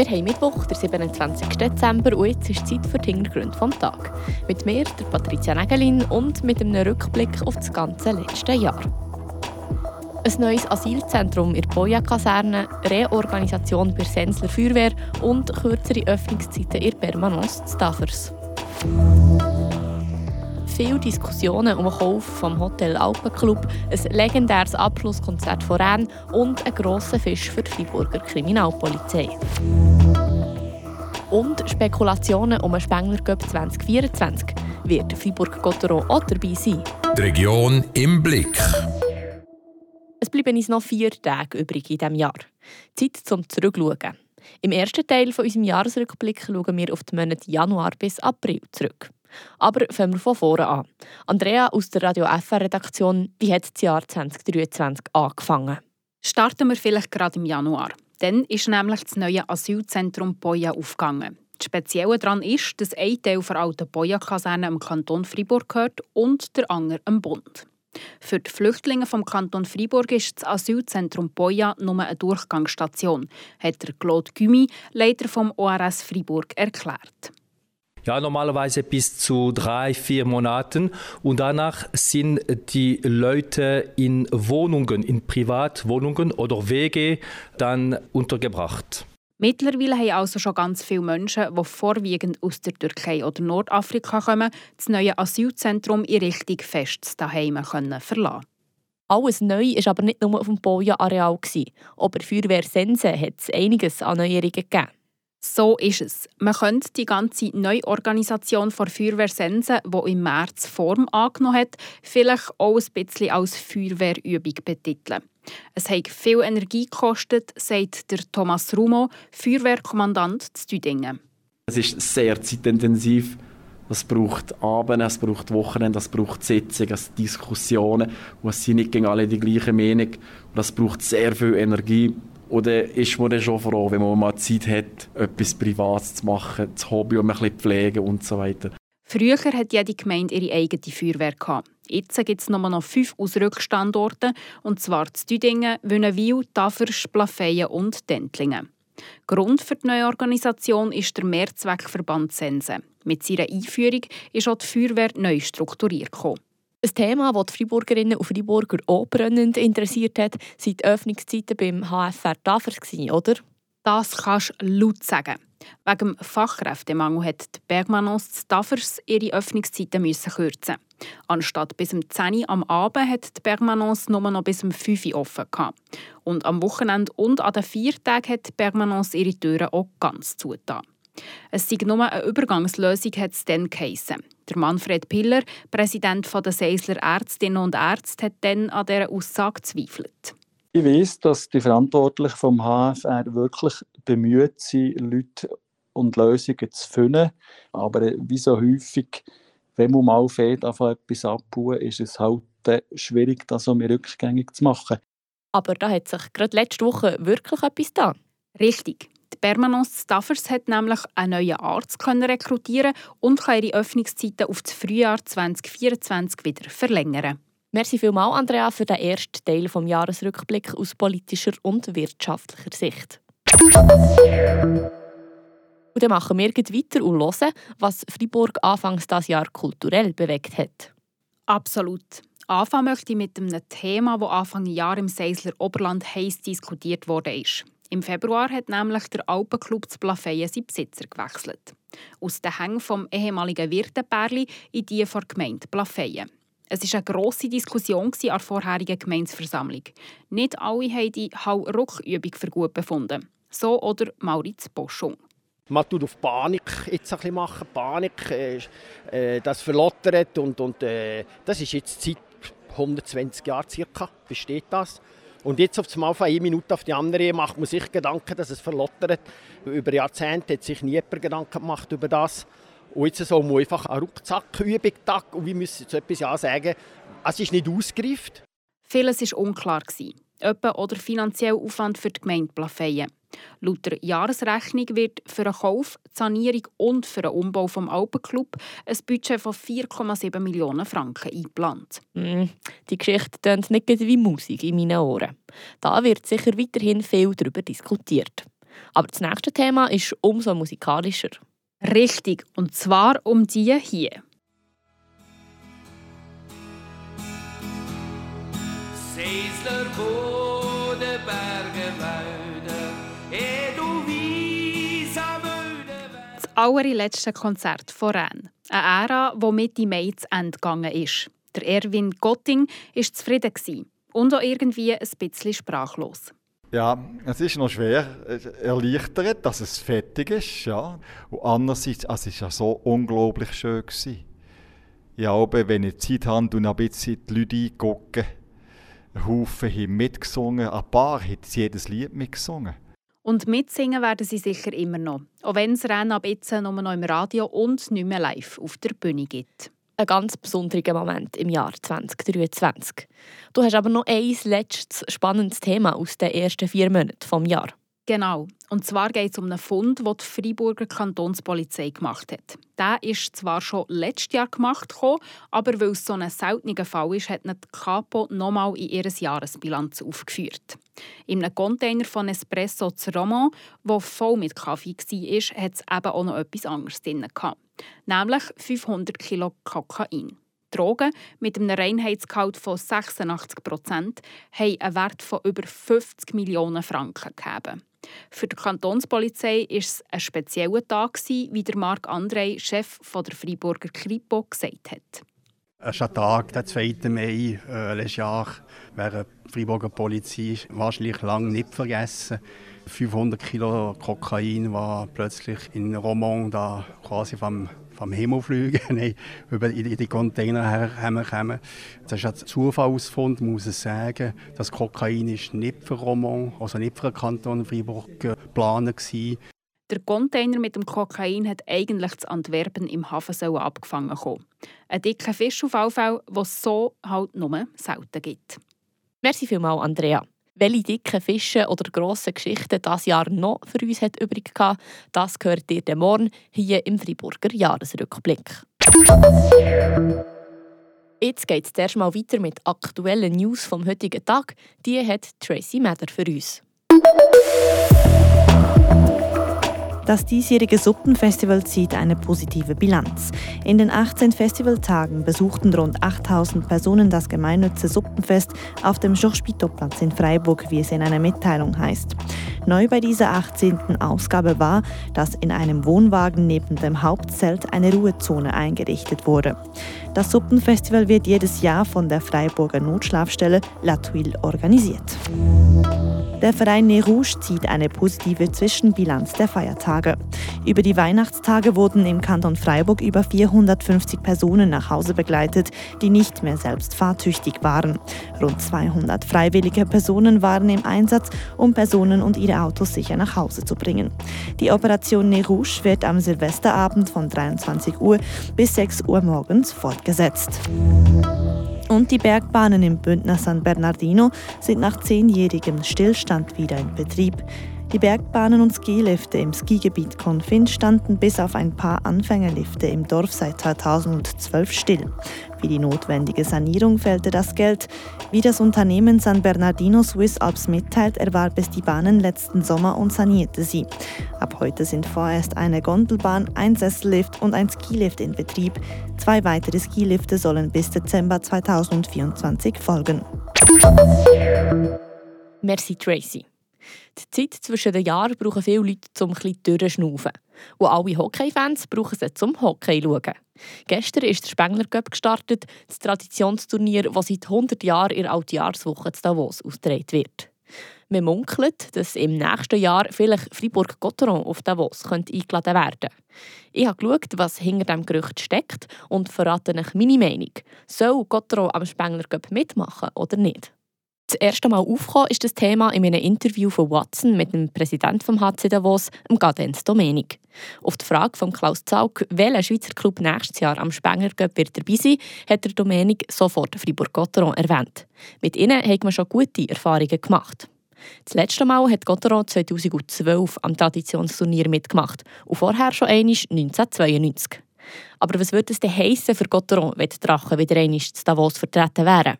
Wir haben Mittwoch, der 27. Dezember und jetzt ist Zeit für die Hintergründe des Tages. Mit mir, der Patricia Nägelin und mit einem Rückblick auf das ganze letzte Jahr. Ein neues Asylzentrum in der Boja-Kaserne, Reorganisation bei Sensler Feuerwehr und kürzere Öffnungszeiten in Permanence Staffers. Viele Diskussionen um den Kauf vom Hotel Alpenclub, ein legendäres Abschlusskonzert von Rennes und ein grosser Fisch für die Freiburger Kriminalpolizei. Und Spekulationen um einen Spengler Cup 2024. Wird Fribourg-Gotteron auch dabei sein? Die Region im Blick. Es bleiben uns noch vier Tage übrig in diesem Jahr. Zeit zum Zurückschauen. Im ersten Teil von unserem Jahresrückblick schauen wir auf die Monate Januar bis April zurück. Aber fangen wir von vorne an. Andrea aus der Radio FR-Redaktion, wie hat das Jahr 2023 angefangen? Starten wir vielleicht gerade im Januar. Dann ist nämlich das neue Asylzentrum Boya aufgegangen. Das Spezielle daran ist, dass ein Teil der alten Boya-Kaserne im Kanton Freiburg gehört und der andere im Bund. Für die Flüchtlinge vom Kanton Freiburg ist das Asylzentrum Boya nur eine Durchgangsstation, hat der Claude Gümi, Leiter vom ORS Freiburg, erklärt. Ja, normalerweise bis zu drei, vier Monaten. Und danach sind die Leute in Wohnungen, in Privatwohnungen oder Wege dann untergebracht. Mittlerweile haben also schon ganz viele Menschen, die vorwiegend aus der Türkei oder Nordafrika kommen, das neue Asylzentrum in Richtung festes Daheim verlassen. Alles neu war aber nicht nur auf dem Boja-Areal. Auch bei Feuerwehr Sense hat es einiges an Neuerungen gegeben. So ist es. Man könnte die ganze Neuorganisation von Feuerwehr Sense, die im März Form angenommen hat, vielleicht auch ein bisschen als Feuerwehrübung betiteln. Es hat viel Energie gekostet, sagt der Thomas Rumo, Feuerwehrkommandant zu Düdingen. Es ist sehr zeitintensiv. Es braucht Abende, es braucht Wochenende, es braucht Sitzungen, es Diskussionen. Und es sind nicht alle die gleiche Meinung. Und es braucht sehr viel Energie. Oder ist man dann schon froh, wenn man mal Zeit hat, etwas Privates zu machen, das Hobby um ein bisschen pflegen und so weiter. Früher hat jede Gemeinde ihre eigene Feuerwehr. Gehabt. Jetzt gibt es nur noch fünf Ausrückstandorte, und zwar zu Düdingen, Wünnewil, Tafers, Plafeyen und Dentlingen. Grund für die neue Organisation ist der Mehrzweckverband Sense. Mit seiner Einführung ist auch die Feuerwehr neu strukturiert gekommen. Ein Thema, das die Freiburgerinnen und Freiburger auch brennend interessiert hat, sind die Öffnungszeiten beim HFR Tafers, oder? Das kannst du laut sagen. Wegen dem Fachkräftemangel hat die Bergmanos Tafers ihre Öffnungszeiten müssen kürzen. Anstatt bis um 10 Uhr am Abend hat die Bergmanos nur noch bis um 5 Uhr offen. Gehabt. Und am Wochenende und an den vier Tagen hat die Bergmanos ihre Türen auch ganz zugetan. Es sei nur eine Übergangslösung, hat es dann geheissen. Der Manfred Piller, Präsident der Seisler Ärztinnen und Ärzte, hat dann an dieser Aussage gezweifelt. Ich weiß, dass die Verantwortlichen vom HFR wirklich bemüht sind, Leute und Lösungen zu finden. Aber wie so häufig, wenn man mal fährt, etwas abbauen, ist es halt schwierig, das um rückgängig zu machen. Aber da hat sich gerade letzte Woche wirklich etwas da. Richtig. Permanence Staffers hat nämlich einen neuen Arzt rekrutieren und kann ihre Öffnungszeiten auf das Frühjahr 2024 wieder verlängern. Merci vielmals, Andrea, für den ersten Teil des Jahresrückblick aus politischer und wirtschaftlicher Sicht. Und dann machen wir weiter und hören, was Freiburg anfangs dieses Jahr kulturell bewegt hat. Absolut. Anfangen möchte ich mit einem Thema, das Anfang Jahr im Seisler Oberland heiß diskutiert wurde. Im Februar hat nämlich der Alpenclub zu Plafeyen seinen Besitzer gewechselt. Aus den Hängen vom ehemaligen Wirtenpärli in die der Gemeinde Plafeyen. Es war eine grosse Diskussion an der vorherigen Gemeinsversammlung. Nicht alle haben die Hau-Ruck-Übung für gut befunden. So oder Mauritz Boschung. Man tut auf Panik jetzt ein bisschen machen. Panik, äh, äh, das verlottert und, und äh, das ist jetzt seit 120 Jahren circa, besteht das. Und jetzt auf einmal von einer Minute auf die andere macht man sich Gedanken, dass es verlottert. Über Jahrzehnte hat sich nie jemand Gedanken gemacht über das. Und jetzt soll man einfach eine Rucksackübung tag und wir müssen jetzt etwas ja sagen, es ist nicht ausgereift. Vieles war unklar. Etwa oder finanziell Aufwand für die Gemeinde Plafeyen. Laut der Jahresrechnung wird für den Kauf, die Sanierung und für den Umbau des Alpenclub ein Budget von 4,7 Millionen Franken eingeplant. Mm, die Geschichte klingt nicht wie Musik in meinen Ohren. Da wird sicher weiterhin viel darüber diskutiert. Aber das nächste Thema ist umso musikalischer. Richtig, und zwar um die hier. Seisler, Boden, Berge, Wälder, Edelweiss am Das allerletzte Konzert von Rennes. Eine Ära, die Mitte Mai zu Ende gegangen ist. Der Erwin Gotting war zufrieden und auch irgendwie ein bisschen sprachlos. Ja, es ist noch schwer erleichtert, dass es fertig ist. Ja. Und andererseits, es war ja so unglaublich schön. Gewesen. Ich glaube, wenn ich Zeit habe, und ein bisschen die Leute eingucken. Ein Haufen haben mitgesungen, ein paar haben jedes Lied mitgesungen. Und mitsingen werden sie sicher immer noch, auch wenn es Rennen ab jetzt nur noch im Radio und nicht mehr live auf der Bühne gibt ein ganz besonderer Moment im Jahr 2023. Du hast aber noch ein letztes spannendes Thema aus den ersten vier Monaten des Jahres. Genau. Und zwar geht es um einen Fund, den die Freiburger Kantonspolizei gemacht hat. Der ist zwar schon letztes Jahr gemacht, aber weil es so ein seltener Fall ist, hat die Capo nochmal in ihrer Jahresbilanz aufgeführt. In einem Container von Espresso zu Roman, der voll mit Kaffee war, hat es eben auch noch etwas anderes drin. Nämlich 500 Kilo Kokain. Drogen mit einem Reinheitsgehalt von 86 Prozent haben einen Wert von über 50 Millionen Franken gegeben. Für die Kantonspolizei war es ein spezieller Tag, wie der Marc André, Chef der Freiburger Kripo, gesagt hat. Es ist ein Tag, der 2. Mai äh, letztes Jahr, wäre die Freiburger Polizei wahrscheinlich lange nicht vergessen. 500 Kilo Kokain war plötzlich in Romont da quasi vom vom Himmel fliegen, über in die Container herkommen. Das ist ein Zufallsfund, muss ich sagen. Das Kokain ist nicht für Romont, also nicht für den Kanton Freiburg geplant gewesen. Der Container mit dem Kokain hat eigentlich zu Antwerpen im Hafen abgefangen kommen. Ein dicker Fisch auf den es so halt nur selten gibt. Merci vielmals, Andrea. Welche dicken Fische oder grossen Geschichten das Jahr noch für uns hat übrig gehabt, das gehört ihr morgen hier im Freiburger Jahresrückblick. Jetzt geht es erst mal weiter mit aktuellen News vom heutigen Tag. Die hat Tracy Mather für uns. Das diesjährige Suppenfestival zieht eine positive Bilanz. In den 18 Festivaltagen besuchten rund 8000 Personen das gemeinnütze Suppenfest auf dem Schorspitoplatz in Freiburg, wie es in einer Mitteilung heißt. Neu bei dieser 18. Ausgabe war, dass in einem Wohnwagen neben dem Hauptzelt eine Ruhezone eingerichtet wurde. Das Suppenfestival wird jedes Jahr von der Freiburger Notschlafstelle La Tuile organisiert. Der Verein Ne Rouge zieht eine positive Zwischenbilanz der Feiertage. Über die Weihnachtstage wurden im Kanton Freiburg über 450 Personen nach Hause begleitet, die nicht mehr selbst fahrtüchtig waren. Rund 200 freiwillige Personen waren im Einsatz, um Personen und ihre Autos sicher nach Hause zu bringen. Die Operation Ne Rouge wird am Silvesterabend von 23 Uhr bis 6 Uhr morgens fortgesetzt. Und die Bergbahnen im Bündner San Bernardino sind nach zehnjährigem Stillstand wieder in Betrieb. Die Bergbahnen und Skilifte im Skigebiet Confin standen bis auf ein paar Anfängerlifte im Dorf seit 2012 still. Für die notwendige Sanierung fehlte das Geld. Wie das Unternehmen San Bernardino Swiss Alps mitteilt, erwarb es die Bahnen letzten Sommer und sanierte sie. Ab heute sind vorerst eine Gondelbahn, ein Sessellift und ein Skilift in Betrieb. Zwei weitere Skilifte sollen bis Dezember 2024 folgen. Merci Tracy. Die Zeit zwischen den Jahren brauchen viele Leute, um bisschen durchzuschnaufen. Und alle Hockey-Fans brauchen sie zum Hockey schauen. Gestern ist der Spengler Cup gestartet, das Traditionsturnier, das seit 100 Jahren in der Altjahrswoche zu Davos ausgetragen wird. Man munkelt, dass im nächsten Jahr vielleicht Fribourg-Gotteron auf Davos eingeladen werden könnte. Ich habe geschaut, was hinter diesem Gerücht steckt und verrate euch meine Meinung. Soll Gotteron am Spengler Cup mitmachen oder nicht? Das erste Mal aufgekommen ist das Thema in einem Interview von Watson mit dem Präsidenten des HC Davos, dem Gadenz Domenik. Auf die Frage von Klaus Zaug, welcher Schweizer Club nächstes Jahr am Spengler Cup wird dabei sein, hat der Domenik sofort Fribourg-Gotteron erwähnt. Mit ihnen hat man schon gute Erfahrungen gemacht. Das letzte Mal hat Gotteron 2012 am Traditionsturnier mitgemacht und vorher schon einmal 1992. Aber was würde es denn heissen für Gotteron, wenn die Drachen wieder einmal zu Davos vertreten wären?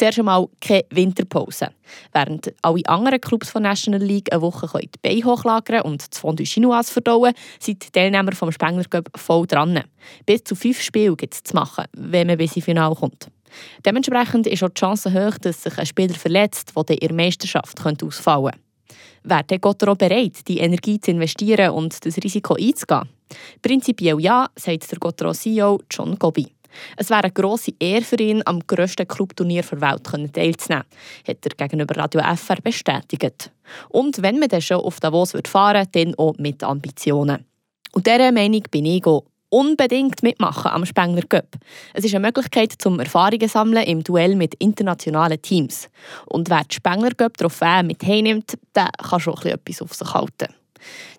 Zuerst einmal keine Winterpause. Während alle anderen Clubs von National League eine Woche die Beine hochlagern und das Fondue Chinoise verdauen, sind die Teilnehmer vom Spengler Cup voll dran. Bis zu fünf Spiele gibt es zu machen, wenn man bis ins Finale kommt. Dementsprechend ist auch die Chance hoch, dass sich ein Spieler verletzt, der in der Meisterschaft ausfallen könnte. Wäre der Gottero bereit, die Energie zu investieren und das Risiko einzugehen? Prinzipiell ja, sagt der Gottero CEO John Gobi. Es wäre eine grosse Ehre für ihn, am grössten Clubturnier der Welt teilzunehmen, hat er gegenüber Radio FR bestätigt. Und wenn man dann schon auf Davos fahren würde, dann auch mit Ambitionen. Und dieser Meinung bin ich auch unbedingt mitmachen am Spengler Cup. Es ist eine Möglichkeit zum Erfahrungen sammeln im Duell mit internationalen Teams. Und wer die Spengler Cup Trophäe mit heimnimmt, der kann schon etwas auf sich halten.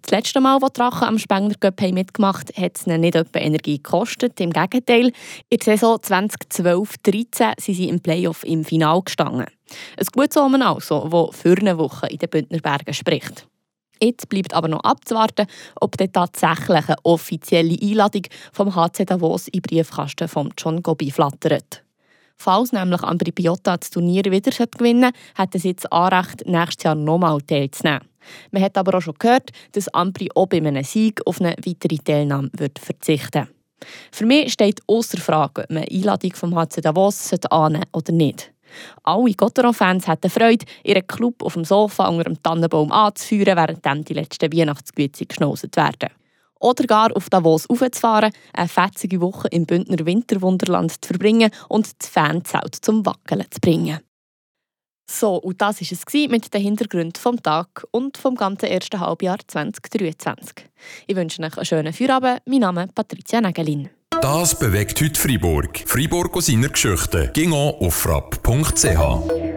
Das letzte Mal, als Drachen am Spengler Cup mitgemacht hat es ihnen nicht etwa Energie gekostet. Im Gegenteil, in der Saison 2012-13 sind sie im Playoff im Finale gestanden. Ein gutes Omen also, das für eine Woche in den Bündner Bergen spricht. Jetzt bleibt aber noch abzuwarten, ob dann tatsächlich eine offizielle Einladung vom HC Davos in Briefkasten von John Gobi flattert. Falls nämlich Ambri Piotta das Turnier wieder gewinnen hat es jetzt Anrecht, nächstes Jahr nochmal teilzunehmen. Man hat aber auch schon gehört, dass Ambri auch bei einem Sieg auf eine weitere Teilnahme wird verzichten Für mich steht außer Frage, ob man eine Einladung vom HC Davos annehmen oder nicht. Alle Gotteron-Fans hätten Freude, ihren Club auf dem Sofa unter dem Tannenbaum anzuführen, während die letzten Weihnachtsgüte geschnauset werden. Oder gar auf Davos aufzufahren, eine fetzige Woche im Bündner Winterwunderland zu verbringen und das Fanzelt zum Wackeln zu bringen. So, und das war es mit den Hintergründen vom Tag und vom ganzen ersten Halbjahr 2023. Ich wünsche euch einen schönen Feierabend. Mein Name ist Patricia Nägelin. Das bewegt heute Freiburg. Freiburg aus seiner Geschichte. Ging auf frapp.ch.